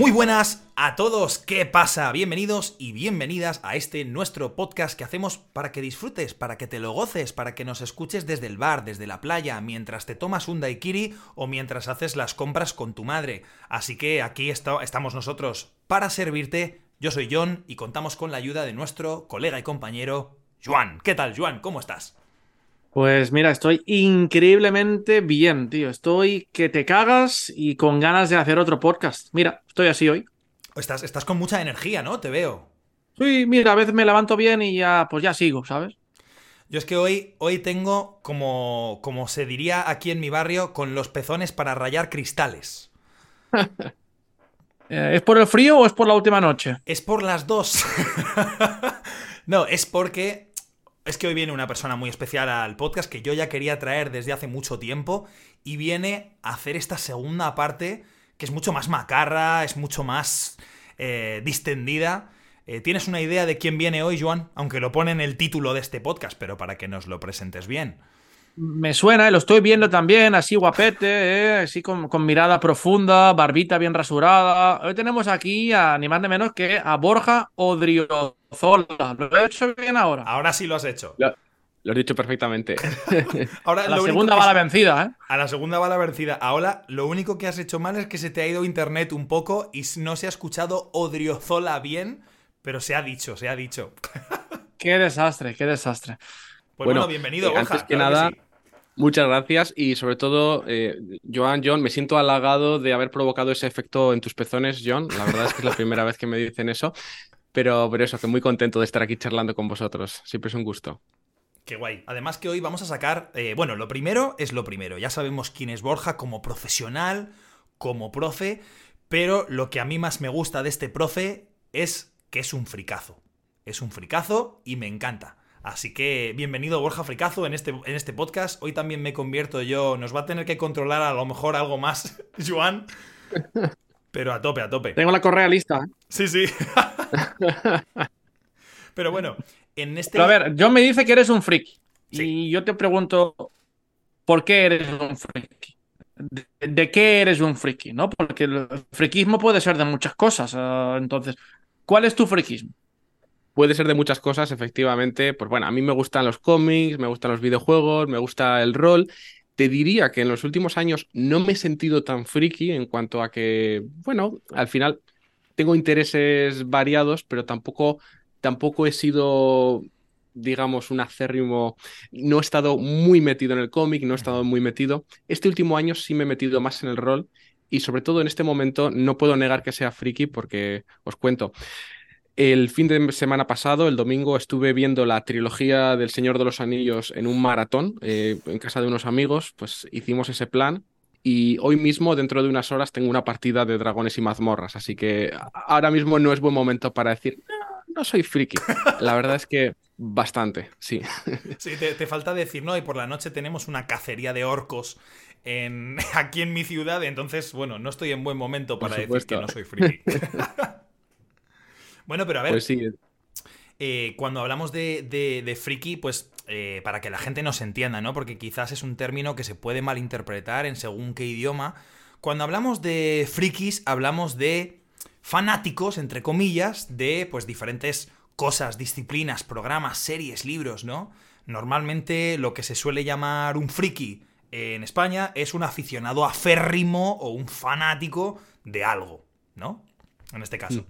Muy buenas a todos, ¿qué pasa? Bienvenidos y bienvenidas a este nuestro podcast que hacemos para que disfrutes, para que te lo goces, para que nos escuches desde el bar, desde la playa, mientras te tomas un daiquiri o mientras haces las compras con tu madre. Así que aquí estamos nosotros para servirte. Yo soy John y contamos con la ayuda de nuestro colega y compañero Juan. ¿Qué tal, Juan? ¿Cómo estás? Pues mira, estoy increíblemente bien, tío. Estoy que te cagas y con ganas de hacer otro podcast. Mira, estoy así hoy. Estás, estás con mucha energía, ¿no? Te veo. Sí, mira, a veces me levanto bien y ya, pues ya sigo, ¿sabes? Yo es que hoy, hoy tengo, como, como se diría aquí en mi barrio, con los pezones para rayar cristales. Eh, ¿Es por el frío o es por la última noche? Es por las dos. no, es porque es que hoy viene una persona muy especial al podcast que yo ya quería traer desde hace mucho tiempo y viene a hacer esta segunda parte que es mucho más macarra, es mucho más eh, distendida. Eh, ¿Tienes una idea de quién viene hoy, Joan? Aunque lo pone en el título de este podcast, pero para que nos lo presentes bien. Me suena, eh, lo estoy viendo también, así guapete, eh, así con, mirada profunda, barbita bien rasurada. Hoy tenemos aquí a ni más ni menos que a Borja Odriozola. ¿Lo he hecho bien ahora? Ahora sí lo has hecho. Lo, has dicho perfectamente. ahora, a la segunda bala vencida, ¿eh? A la segunda bala vencida. Ahora, lo único que has hecho mal es que se te ha ido internet un poco y no se ha escuchado Odriozola bien, pero se ha dicho, se ha dicho. qué desastre, qué desastre. Pues bueno, bienvenido, eh, Antes que nada, muchas gracias y sobre todo, eh, Joan, John, me siento halagado de haber provocado ese efecto en tus pezones, John. La verdad es que es la primera vez que me dicen eso. Pero, pero eso, que muy contento de estar aquí charlando con vosotros. Siempre es un gusto. Qué guay. Además que hoy vamos a sacar, eh, bueno, lo primero es lo primero. Ya sabemos quién es Borja como profesional, como profe, pero lo que a mí más me gusta de este profe es que es un fricazo. Es un fricazo y me encanta. Así que bienvenido Borja Fricazo en este, en este podcast. Hoy también me convierto yo. Nos va a tener que controlar a lo mejor algo más, Joan. Pero a tope, a tope. Tengo la correa lista. ¿eh? Sí, sí. Pero bueno, en este. a ver, John me dice que eres un friki. Y yo te pregunto, ¿por qué eres un friki? ¿De, qué eres un friki? ¿No? Porque el friquismo puede ser de muchas cosas. Ah, entonces, ¿cuál es tu friquismo? Puede ser de muchas cosas, efectivamente. Pues bueno, a mí me gustan los cómics, me gustan los videojuegos, me gusta el rol. Te diría que en los últimos años no me he sentido tan friki en cuanto a que, bueno, al final tengo intereses variados, pero tampoco, tampoco he sido digamos, un acérrimo, no he estado muy metido en el cómic, no he estado muy metido. Este último año sí me he metido más en el rol y sobre todo en este momento no puedo negar que sea friki porque os cuento, el fin de semana pasado, el domingo, estuve viendo la trilogía del Señor de los Anillos en un maratón eh, en casa de unos amigos, pues hicimos ese plan y hoy mismo, dentro de unas horas, tengo una partida de dragones y mazmorras, así que ahora mismo no es buen momento para decir, no, soy friki. La verdad es que bastante, sí. Sí, te, falta decir, no, y por la noche tenemos una cacería de orcos en, aquí en mi ciudad, entonces, bueno, no estoy en buen momento para decir que no soy friki. Bueno, pero a ver. Pues sí. Eh, cuando hablamos de, friki, pues eh, para que la gente nos entienda, ¿no? Porque quizás es un término que se puede malinterpretar en según qué idioma. Cuando hablamos de frikis, hablamos de fanáticos, entre comillas, de pues diferentes cosas, disciplinas, programas, series, libros, ¿no? Normalmente lo que se suele llamar un friki en España es un aficionado aférrimo o un fanático de algo, ¿no? En este caso.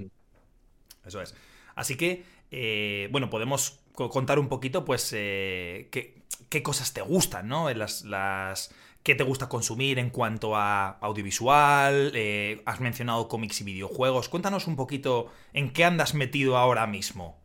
Eso es. Así que, eh, bueno, podemos contar un poquito, pues, eh, qué, cosas te gustan, ¿no? Las, las, ¿Qué te gusta consumir en cuanto a audiovisual? Eh, has mencionado cómics y videojuegos. Cuéntanos un poquito en qué andas metido ahora mismo.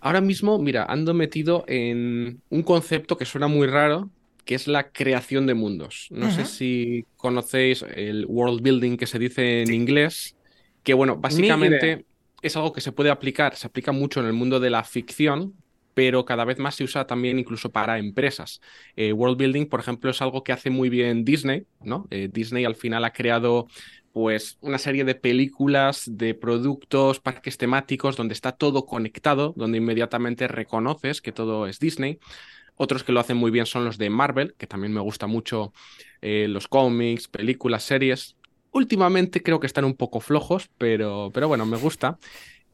Ahora mismo, mira, ando metido en un concepto que suena muy raro, que es la creación de mundos. No sé si conocéis el world building que se dice en inglés, que bueno, básicamente es algo que se puede aplicar, se aplica mucho en el mundo de la ficción, pero cada vez más se usa también incluso para empresas. Eh, world building, por ejemplo, es algo que hace muy bien Disney, ¿no? Eh, Disney al final ha creado pues una serie de películas, de productos, parques temáticos, donde está todo conectado, donde inmediatamente reconoces que todo es Disney. Otros que lo hacen muy bien son los de Marvel, que también me gusta mucho eh, los cómics, películas, series. Últimamente creo que están un poco flojos, pero, pero bueno, me gusta.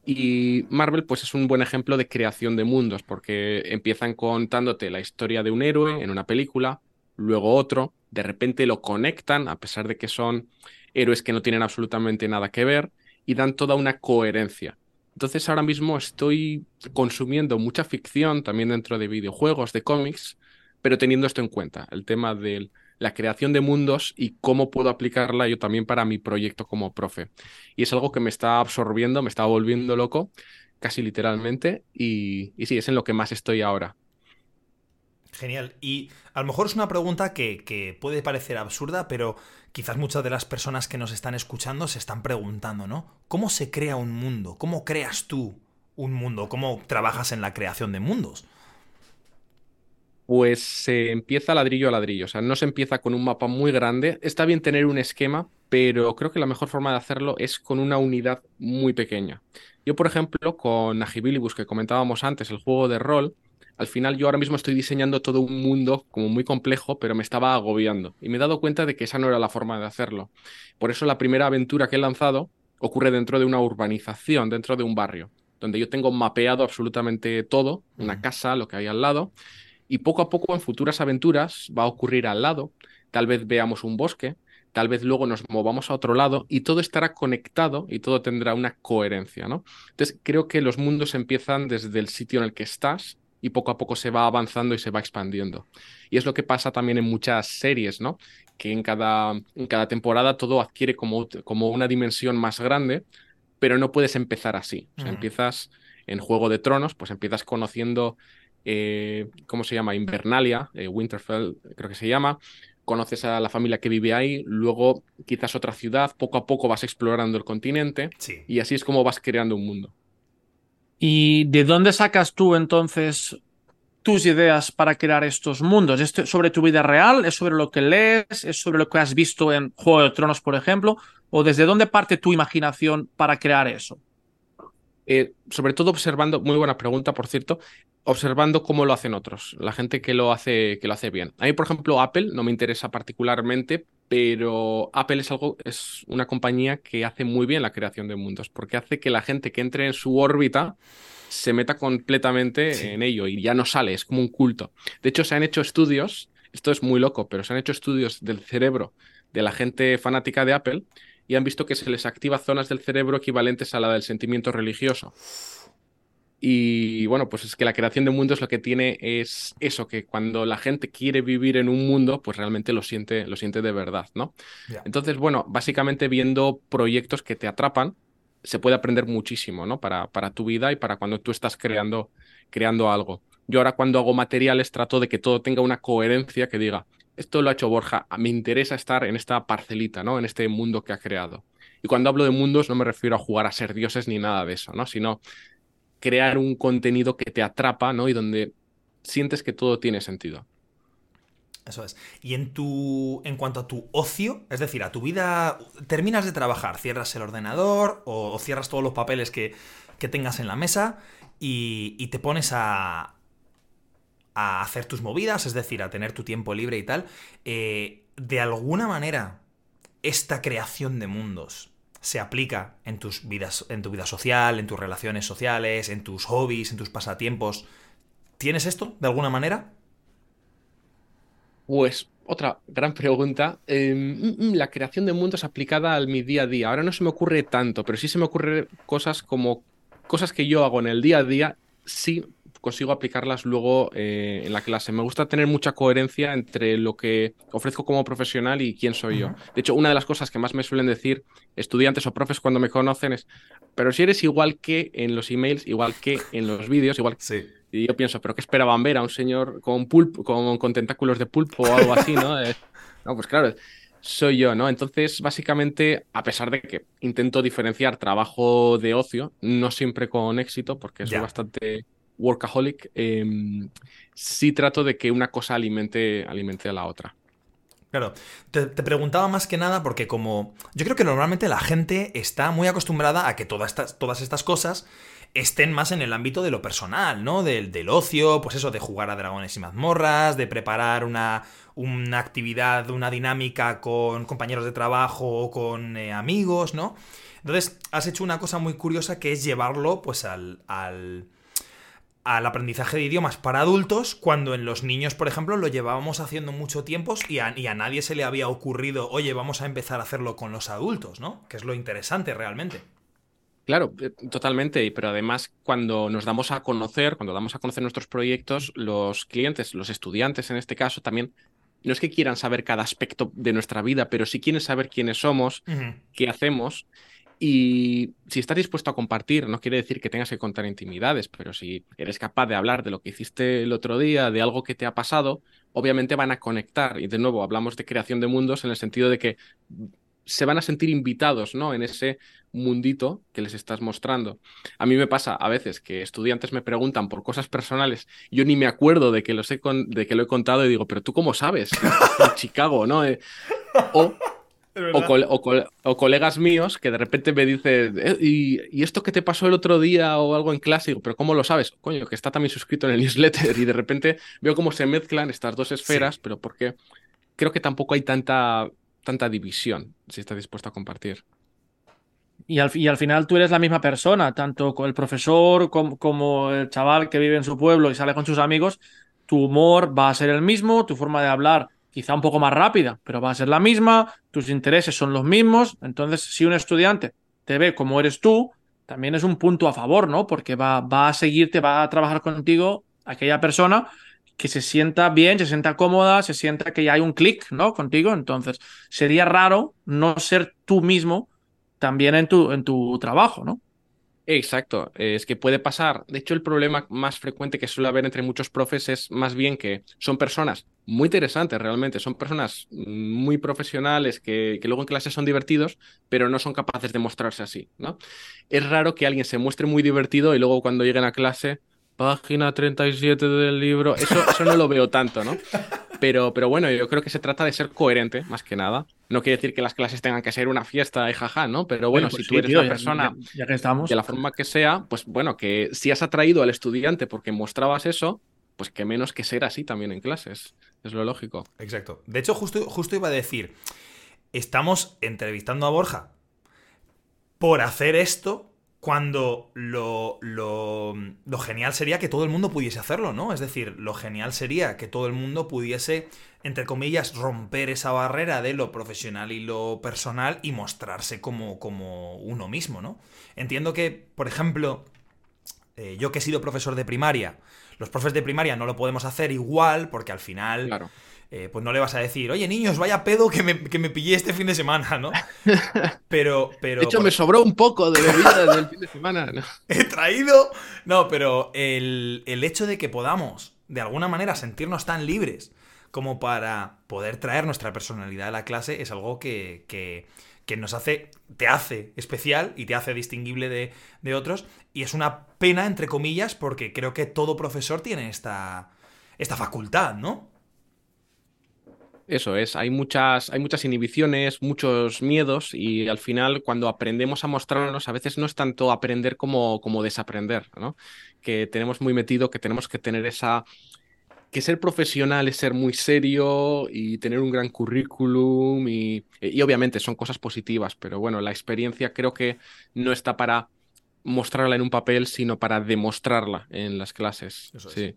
Y Marvel, pues es un buen ejemplo de creación de mundos, porque empiezan contándote la historia de un héroe en una película, luego otro, de repente lo conectan, a pesar de que son héroes que no tienen absolutamente nada que ver, y dan toda una coherencia. Entonces ahora mismo estoy consumiendo mucha ficción también dentro de videojuegos, de cómics, pero teniendo esto en cuenta, el tema de la creación de mundos y cómo puedo aplicarla yo también para mi proyecto como profe. Y es algo que me está absorbiendo, me está volviendo loco, casi literalmente, y, sí, es en lo que más estoy ahora. Genial. Y a lo mejor es una pregunta que, que, puede parecer absurda, pero quizás muchas de las personas que nos están escuchando se están preguntando, ¿no? ¿Cómo se crea un mundo? ¿Cómo creas tú un mundo? ¿Cómo trabajas en la creación de mundos? Pues se empieza ladrillo a ladrillo. O sea, no se empieza con un mapa muy grande. Está bien tener un esquema, pero creo que la mejor forma de hacerlo es con una unidad muy pequeña. Yo, por ejemplo, con Agibilibus, que comentábamos antes, el juego de rol, al final yo ahora mismo estoy diseñando todo un mundo como muy complejo, pero me estaba agobiando. Y me he dado cuenta de que esa no era la forma de hacerlo. Por eso la primera aventura que he lanzado ocurre dentro de una urbanización, dentro de un barrio, donde yo tengo mapeado absolutamente todo, una casa, lo que hay al lado, y poco a poco en futuras aventuras va a ocurrir al lado, tal vez veamos un bosque, tal vez luego nos movamos a otro lado y todo estará conectado y todo tendrá una coherencia, ¿no? Entonces creo que los mundos empiezan desde el sitio en el que estás y poco a poco se va avanzando y se va expandiendo. Y es lo que pasa también en muchas series, ¿no? Que en cada, en cada temporada todo adquiere como, como una dimensión más grande, pero no puedes empezar así. O sea, empiezas en Juego de Tronos, pues empiezas conociendo eh, ¿cómo se llama? Invernalia, eh, Winterfell creo que se llama, conoces a la familia que vive ahí, luego quizás otra ciudad, poco a poco vas explorando el continente y así es como vas creando un mundo. ¿Y de dónde sacas tú entonces tus ideas para crear estos mundos? ¿Es sobre tu vida real? ¿Es sobre lo que lees? ¿Es sobre lo que has visto en Juego de Tronos, por ejemplo? ¿O desde dónde parte tu imaginación para crear eso? Eh, sobre todo observando, muy buena pregunta, por cierto, observando cómo lo hacen otros, la gente que lo hace, que lo hace bien. A mí, por ejemplo, Apple no me interesa particularmente, pero Apple es algo, es una compañía que hace muy bien la creación de mundos, porque hace que la gente que entre en su órbita se meta completamente en ello y ya no sale, es como un culto. De hecho, se han hecho estudios, esto es muy loco, pero se han hecho estudios del cerebro de la gente fanática de Apple y han visto que se les activa zonas del cerebro equivalentes a la del sentimiento religioso. Y bueno, pues es que la creación de mundos lo que tiene es eso, que cuando la gente quiere vivir en un mundo, pues realmente lo siente, lo siente de verdad, ¿no? Entonces, bueno, básicamente viendo proyectos que te atrapan, se puede aprender muchísimo, ¿no? Para, para tu vida y para cuando tú estás creando, creando algo. Yo ahora cuando hago materiales trato de que todo tenga una coherencia que diga, esto lo ha hecho Borja, me interesa estar en esta parcelita, ¿no? En este mundo que ha creado. Y cuando hablo de mundos no me refiero a jugar a ser dioses ni nada de eso, ¿no? Sino crear un contenido que te atrapa, ¿no? Y donde sientes que todo tiene sentido. Eso es. Y en tu. En cuanto a tu ocio, es decir, a tu vida. Terminas de trabajar, cierras el ordenador o, cierras todos los papeles que, que tengas en la mesa y, y te pones a, a hacer tus movidas, es decir, a tener tu tiempo libre y tal, eh, de alguna manera esta creación de mundos se aplica en tus vidas, en tu vida social, en tus relaciones sociales, en tus hobbies, en tus pasatiempos. ¿Tienes esto de alguna manera? Pues otra gran pregunta. Em, mm, mm, la creación de mundos aplicada al mi día a día. Ahora no se me ocurre tanto, pero sí se me ocurren cosas como cosas que yo hago en el día a día, sí consigo aplicarlas luego eh, en la clase. Me gusta tener mucha coherencia entre lo que ofrezco como profesional y quién soy yo. De hecho, una de las cosas que más me suelen decir estudiantes o profes cuando me conocen es, pero si eres igual que en los emails, igual que en los vídeos, igual sí. Y yo pienso, ¿pero qué esperaban ver a un señor con, pulpo, con, tentáculos de pulpo o algo así, ¿no? Eh, no, pues claro, soy yo, ¿no? Entonces, básicamente, a pesar de que intento diferenciar trabajo de ocio, no siempre con éxito, porque soy bastante workaholic, eh, sí trato de que una cosa alimente, alimente a la otra. Claro, te, preguntaba más que nada porque como yo creo que normalmente la gente está muy acostumbrada a que todas estas, todas estas cosas estén más en el ámbito de lo personal, ¿no? Del, del ocio, pues eso, de jugar a dragones y mazmorras, de preparar una, una actividad, una dinámica con compañeros de trabajo o con eh, amigos, ¿no? Entonces, has hecho una cosa muy curiosa que es llevarlo, pues, al, al, al aprendizaje de idiomas para adultos, cuando en los niños, por ejemplo, lo llevábamos haciendo mucho tiempo y a, y a nadie se le había ocurrido, oye, vamos a empezar a hacerlo con los adultos, ¿no? Que es lo interesante realmente. Claro, eh, totalmente, pero además cuando nos damos a conocer, cuando damos a conocer nuestros proyectos, los clientes, los estudiantes en este caso, también no es que quieran saber cada aspecto de nuestra vida, pero sí quieren saber quiénes somos, qué hacemos y si estás dispuesto a compartir, no quiere decir que tengas que contar intimidades, pero si eres capaz de hablar de lo que hiciste el otro día, de algo que te ha pasado, obviamente van a conectar. Y de nuevo, hablamos de creación de mundos en el sentido de que se van a sentir invitados ¿no? en ese mundito que les estás mostrando. A mí me pasa a veces que estudiantes me preguntan por cosas personales, yo ni me acuerdo de que, los he de que lo he contado y digo, pero tú cómo sabes? En Chicago, ¿no? Eh, o o, colegas míos que de repente me dicen, eh, ¿y, esto que te pasó el otro día o algo en clase? Digo, pero ¿cómo lo sabes? Coño, que está también suscrito en el newsletter y de repente veo cómo se mezclan estas dos esferas, pero porque creo que tampoco hay tanta, tanta división si estás dispuesto a compartir. Y al, y al, final tú eres la misma persona, tanto el profesor como, como el chaval que vive en su pueblo y sale con sus amigos, tu humor va a ser el mismo, tu forma de hablar quizá un poco más rápida, pero va a ser la misma, tus intereses son los mismos, entonces si un estudiante te ve como eres tú, también es un punto a favor, ¿no? Porque va, va a seguirte, va a trabajar contigo aquella persona que se sienta bien, se sienta cómoda, se sienta que ya hay un clic, ¿no? Contigo, entonces sería raro no ser tú mismo también en tu, en tu trabajo, ¿no? Exacto, es que puede pasar. De hecho, el problema más frecuente que suele haber entre muchos profes es más bien que son personas muy interesantes realmente, son personas muy profesionales que, que luego en clase son divertidos, pero no son capaces de mostrarse así, ¿no? Es raro que alguien se muestre muy divertido y luego cuando lleguen a clase, página 37 del libro, eso, eso no lo veo tanto, ¿no? Pero, pero bueno, yo creo que se trata de ser coherente, más que nada. No quiere decir que las clases tengan que ser una fiesta y jaja, ¿no? Pero bueno, si pues tú eres una persona ya, que estamos. de la forma que sea, pues bueno, que si has atraído al estudiante porque mostrabas eso, pues que menos que ser así también en clases. Es lo lógico. Exacto. De hecho, justo, justo iba a decir, estamos entrevistando a Borja por hacer esto cuando lo, lo, lo, genial sería que todo el mundo pudiese hacerlo, ¿no? Es decir, lo genial sería que todo el mundo pudiese, entre comillas, romper esa barrera de lo profesional y lo personal y mostrarse como, como uno mismo, ¿no? Entiendo que, por ejemplo, eh, yo que he sido profesor de primaria, los profes de primaria no lo podemos hacer igual porque al final... Claro eh, pues no le vas a decir, oye niños, vaya pedo que me, que me pillé este fin de semana, ¿no? Pero, pero. De hecho, me sobró un poco de bebida del fin de semana, ¿no? He traído. No, pero el, hecho de que podamos, de alguna manera, sentirnos tan libres como para poder traer nuestra personalidad a la clase es algo que, que, que nos hace, te hace especial y te hace distinguible de, de, otros. Y es una pena, entre comillas, porque creo que todo profesor tiene esta, esta facultad, ¿no? Eso es, hay muchas, hay muchas inhibiciones, muchos miedos y al final cuando aprendemos a mostrarnos a veces no es tanto aprender como, como desaprender, ¿no? Que tenemos muy metido que tenemos que tener esa... que ser profesional es ser muy serio y tener un gran currículum y, y obviamente son cosas positivas, pero bueno, la experiencia creo que no está para mostrarla en un papel, sino para demostrarla en las clases. sí.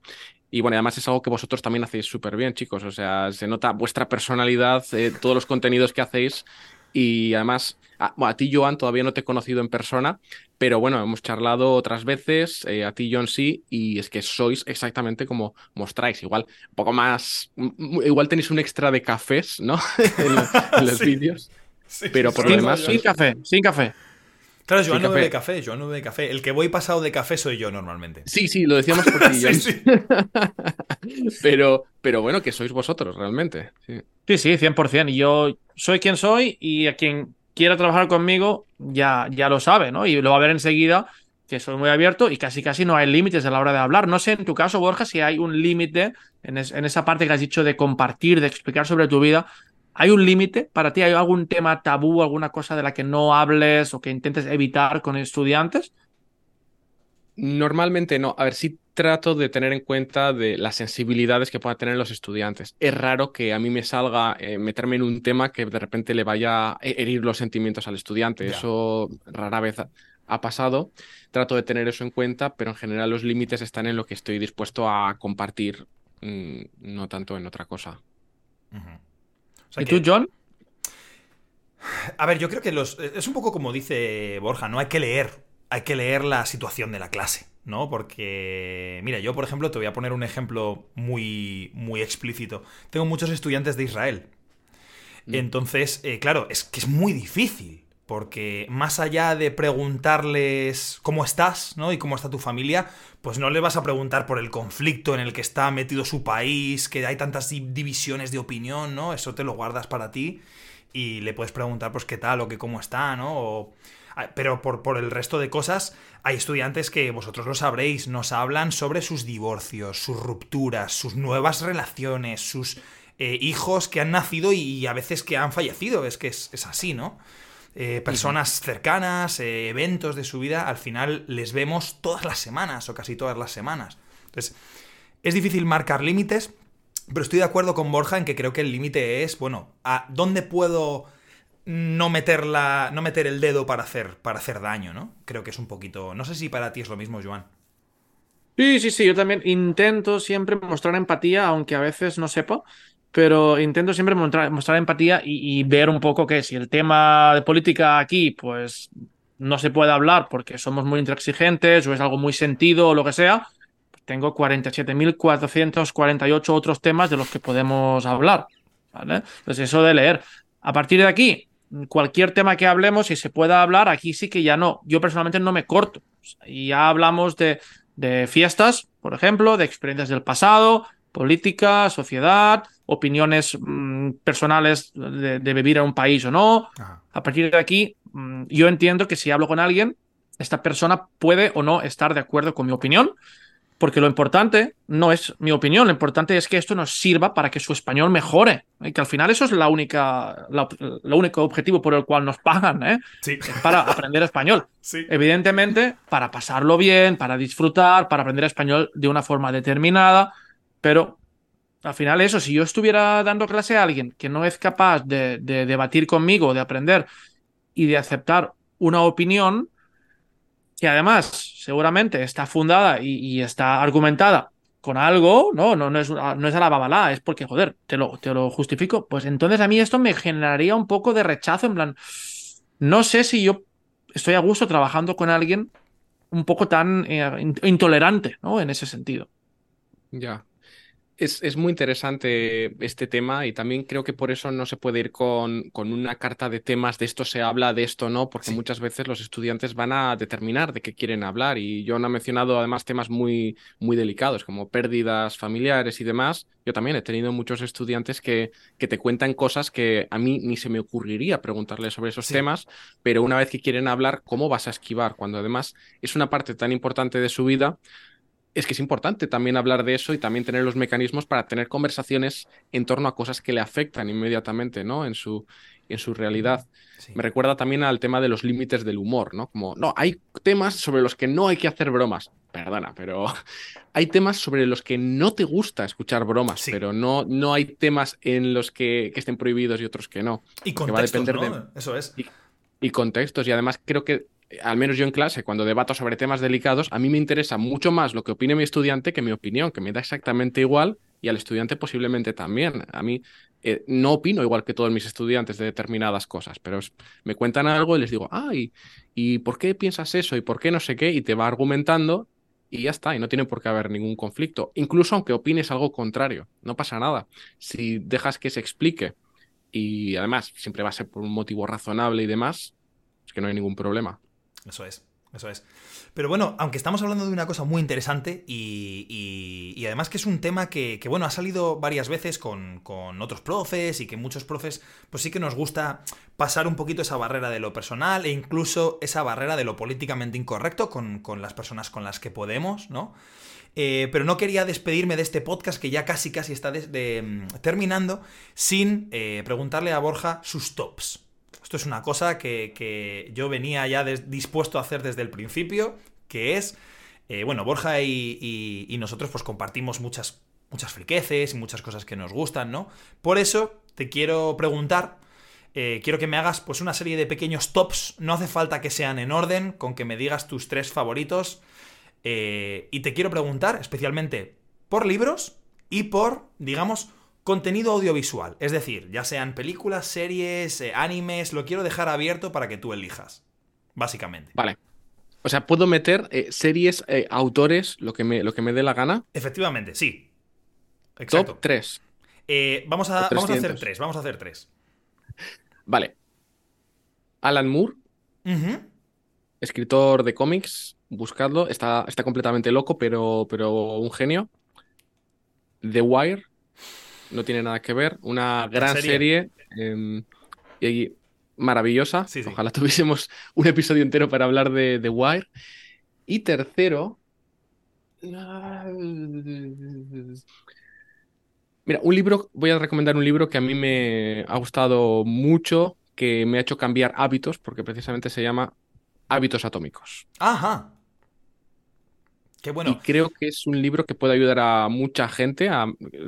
Y bueno, además es algo que vosotros también hacéis súper bien, chicos. O sea, se nota vuestra personalidad, eh, todos los contenidos que hacéis. Y además, a, a, ti, Joan, todavía no te he conocido en persona, pero bueno, hemos charlado otras veces, eh, a ti, John, sí, y es que sois exactamente como mostráis. Igual, un poco más. Igual tenéis un extra de cafés, ¿no? en, los vídeos. pero por lo demás. Sin café, sin café. Claro, yo no bebe de café, yo no de café. El que voy pasado de café soy yo normalmente. Sí, sí, lo decíamos por ti. sí, sí. pero, pero bueno, que sois vosotros realmente. Sí, sí, 100%. Y yo soy quien soy y a quien quiera trabajar conmigo ya, ya lo sabe, ¿no? Y lo va a ver enseguida que soy muy abierto y casi casi no hay límites a la hora de hablar. No sé en tu caso, Borja, si hay un límite en, en, esa parte que has dicho de compartir, de explicar sobre tu vida. ¿Hay un límite para ti? ¿Hay algún tema tabú, alguna cosa de la que no hables o que intentes evitar con estudiantes? Normalmente no. A ver, sí trato de tener en cuenta de las sensibilidades que puedan tener los estudiantes. Es raro que a mí me salga eh, meterme en un tema que de repente le vaya a herir los sentimientos al estudiante. Eso rara vez ha, pasado. Trato de tener eso en cuenta, pero en general los límites están en lo que estoy dispuesto a compartir, mm, no tanto en otra cosa. ¿Y tú, John? A ver, yo creo que los, es un poco como dice Borja, no hay que leer hay que leer la situación de la clase, ¿no? Porque, mira, yo por ejemplo te voy a poner un ejemplo muy, muy explícito. Tengo muchos estudiantes de Israel. Mm. Entonces, eh, claro, es que es muy difícil. Porque más allá de preguntarles cómo estás, ¿no? Y cómo está tu familia, pues no le vas a preguntar por el conflicto en el que está metido su país, que hay tantas divisiones de opinión, ¿no? Eso te lo guardas para ti y le puedes preguntar, pues, qué tal o qué cómo está, ¿no? O, Ah, pero por, por el resto de cosas, hay estudiantes que vosotros lo sabréis, nos hablan sobre sus divorcios, sus rupturas, sus nuevas relaciones, sus eh, hijos que han nacido y, a veces que han fallecido. Es que es, así, ¿no? Eh, personas cercanas, eh, eventos de su vida, al final les vemos todas las semanas o casi todas las semanas. Entonces, es difícil marcar límites, pero estoy de acuerdo con Borja en que creo que el límite es, bueno, ¿a dónde puedo no meter, no meter el dedo para hacer, para hacer daño, ¿no? Creo que es un poquito... No sé si para ti es lo mismo, Joan. Sí, sí, sí, yo también intento siempre mostrar empatía, aunque a veces no sepa, pero intento siempre mostrar, mostrar empatía y, ver un poco que si el tema de política aquí, pues no se puede hablar porque somos muy intransigentes o es algo muy sentido o lo que sea, pues tengo 47.448 otros temas de los que podemos hablar. ¿vale? Entonces eso de leer. A partir de aquí, cualquier tema que hablemos y se pueda hablar, aquí sí que ya no. Yo personalmente no me corto. Y ya hablamos de, de fiestas, por ejemplo, de experiencias del pasado, política, sociedad, opiniones mm, personales de, vivir en un país o no. A partir de aquí, mm, yo entiendo que si hablo con alguien, esta persona puede o no estar de acuerdo con mi opinión porque lo importante no es mi opinión, lo importante es que esto nos sirva para que su español mejore. Y que al final eso es la única, lo único objetivo por el cual nos pagan, ¿eh? Sí. para aprender español. Sí. Evidentemente, para pasarlo bien, para disfrutar, para aprender español de una forma determinada, pero al final eso, si yo estuviera dando clase a alguien que no es capaz de, de debatir conmigo, de aprender y de aceptar una opinión, que además seguramente está fundada y, está argumentada con algo, no, no, no, es, no es a la babalá, es porque, joder, te lo, te lo justifico, pues entonces a mí esto me generaría un poco de rechazo, en plan, no sé si yo estoy a gusto trabajando con alguien un poco tan eh, intolerante, ¿no? En ese sentido. Ya. Es, muy interesante este tema y también creo que por eso no se puede ir con, con una carta de temas de esto se habla, de esto no, porque muchas veces los estudiantes van a determinar de qué quieren hablar y yo no he mencionado además temas muy, muy delicados como pérdidas familiares y demás. Yo también he tenido muchos estudiantes que, que te cuentan cosas que a mí ni se me ocurriría preguntarles sobre esos temas, pero una vez que quieren hablar, ¿cómo vas a esquivar? Cuando además es una parte tan importante de su vida es que es importante también hablar de eso y también tener los mecanismos para tener conversaciones en torno a cosas que le afectan inmediatamente, ¿no? En su, en su realidad. Me recuerda también al tema de los límites del humor, ¿no? Como, no, hay temas sobre los que no hay que hacer bromas. Perdona, pero hay temas sobre los que no te gusta escuchar bromas, pero no, no hay temas en los que, estén prohibidos y otros que no. Y contextos, va a depender de... Eso es. y contextos. Y además creo que al menos yo en clase, cuando debato sobre temas delicados, a mí me interesa mucho más lo que opine mi estudiante que mi opinión, que me da exactamente igual y al estudiante posiblemente también. A mí eh, no opino igual que todos mis estudiantes de determinadas cosas, pero me cuentan algo y les digo, ay, ¿y por qué piensas eso? ¿Y por qué no sé qué? Y te va argumentando y ya está, y no tiene por qué haber ningún conflicto. Incluso aunque opines algo contrario, no pasa nada. Si dejas que se explique y además siempre va a ser por un motivo razonable y demás, es que no hay ningún problema. Eso es, eso es. Pero bueno, aunque estamos hablando de una cosa muy interesante y, y, además que es un tema que, bueno, ha salido varias veces con, con, otros profes y que muchos profes, pues sí que nos gusta pasar un poquito esa barrera de lo personal e incluso esa barrera de lo políticamente incorrecto con, con las personas con las que podemos, ¿no? Eh, pero no quería despedirme de este podcast que ya casi casi está mm, terminando sin eh, preguntarle a Borja sus tops. Esto es una cosa que, yo venía ya dispuesto a hacer desde el principio, que es Eh, bueno, Borja y, nosotros pues compartimos muchas, muchas friqueces y muchas cosas que nos gustan, ¿no? Por eso te quiero preguntar, eh, quiero que me hagas pues una serie de pequeños tops, no hace falta que sean en orden, con que me digas tus tres favoritos. Eh, y te quiero preguntar especialmente por libros y por, digamos, contenido audiovisual. Es decir, ya sean películas, series, animes, lo quiero dejar abierto para que tú elijas, básicamente. Vale. O sea, puedo meter eh, series, eh, autores, lo que, me, lo que me dé la gana. Efectivamente, sí. Exacto. Top 3. Eh, vamos, a, vamos, a, hacer tres. Vamos a hacer tres. Vale. Alan Moore. Escritor de cómics. Buscadlo. Está, está completamente loco, pero, pero un genio. The Wire. No tiene nada que ver. Una gran serie. Em, y maravillosa. Ojalá tuviésemos un episodio entero para hablar de The Wire. Y tercero. Mira, un libro, voy a recomendar un libro que a mí me ha gustado mucho, que me ha hecho cambiar hábitos, porque precisamente se llama Hábitos Atómicos. Ajá. Qué bueno. Y creo que es un libro que puede ayudar a mucha gente,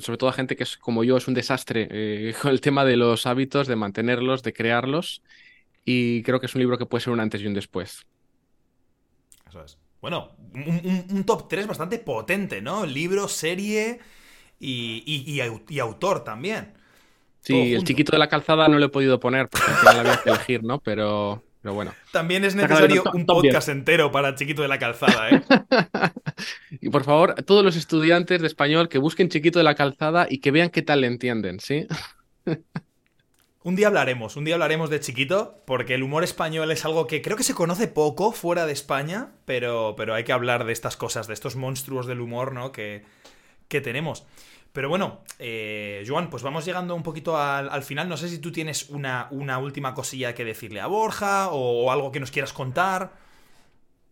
sobre todo a gente que es como yo, es un desastre eh, con el tema de los hábitos, de mantenerlos, de crearlos. Y creo que es un libro que puede ser un antes y un después. Eso es. Bueno, un, top 3 bastante potente, ¿no? Libro, serie y, autor también. Sí, el chiquito de la calzada no lo he podido poner porque al final había que elegir, ¿no? Pero, pero bueno. También es necesario un podcast entero para Chiquito de la Calzada, ¿eh? y por favor, todos los estudiantes de español que busquen Chiquito de la Calzada y que vean qué tal le entienden, ¿sí? un día hablaremos, un día hablaremos de Chiquito, porque el humor español es algo que creo que se conoce poco fuera de España, pero, pero hay que hablar de estas cosas, de estos monstruos del humor, ¿no? Que, que tenemos. Pero bueno, eh, Joan, pues vamos llegando un poquito al, final. No sé si tú tienes una, una, última cosilla que decirle a Borja o, algo que nos quieras contar.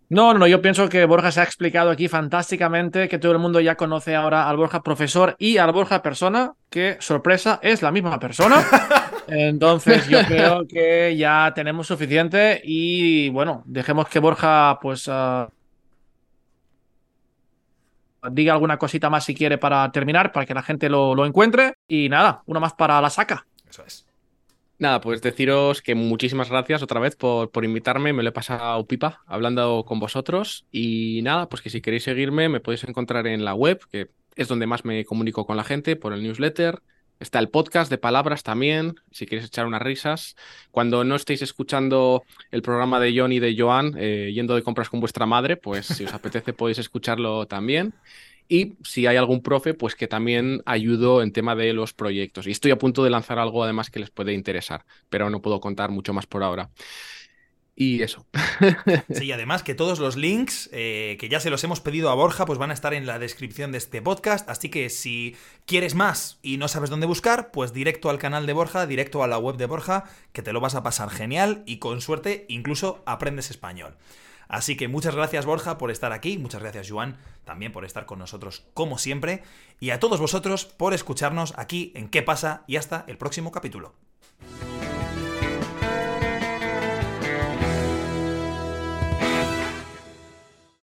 No, no, yo pienso que Borja se ha explicado aquí fantásticamente, que todo el mundo ya conoce ahora al Borja profesor y al Borja persona, que sorpresa, es la misma persona. Entonces yo creo que ya tenemos suficiente y bueno, dejemos que Borja pues... Ah, diga alguna cosita más si quiere para terminar, para que la gente lo, encuentre. Y nada, una más para la saca. Eso es. Nada, pues deciros que muchísimas gracias otra vez por, por, invitarme, me lo he pasado pipa hablando con vosotros y nada, pues que si queréis seguirme me podéis encontrar en la web, que es donde más me comunico con la gente, por el newsletter, Está el podcast de palabras también, si queréis echar unas risas. Cuando no estéis escuchando el programa de John y de Joan, eh, yendo de compras con vuestra madre, pues si os apetece podéis escucharlo también. Y si hay algún profe, pues que también ayudo en tema de los proyectos. Y estoy a punto de lanzar algo además que les puede interesar, pero no puedo contar mucho más por ahora. Y eso. Sí, además que todos los links, eh, que ya se los hemos pedido a Borja, pues van a estar en la descripción de este podcast. Así que si quieres más y no sabes dónde buscar, pues directo al canal de Borja, directo a la web de Borja, que te lo vas a pasar genial y con suerte incluso aprendes español. Así que muchas gracias Borja por estar aquí, muchas gracias Juan también por estar con nosotros como siempre y a todos vosotros por escucharnos aquí en ¿Qué pasa? y hasta el próximo capítulo.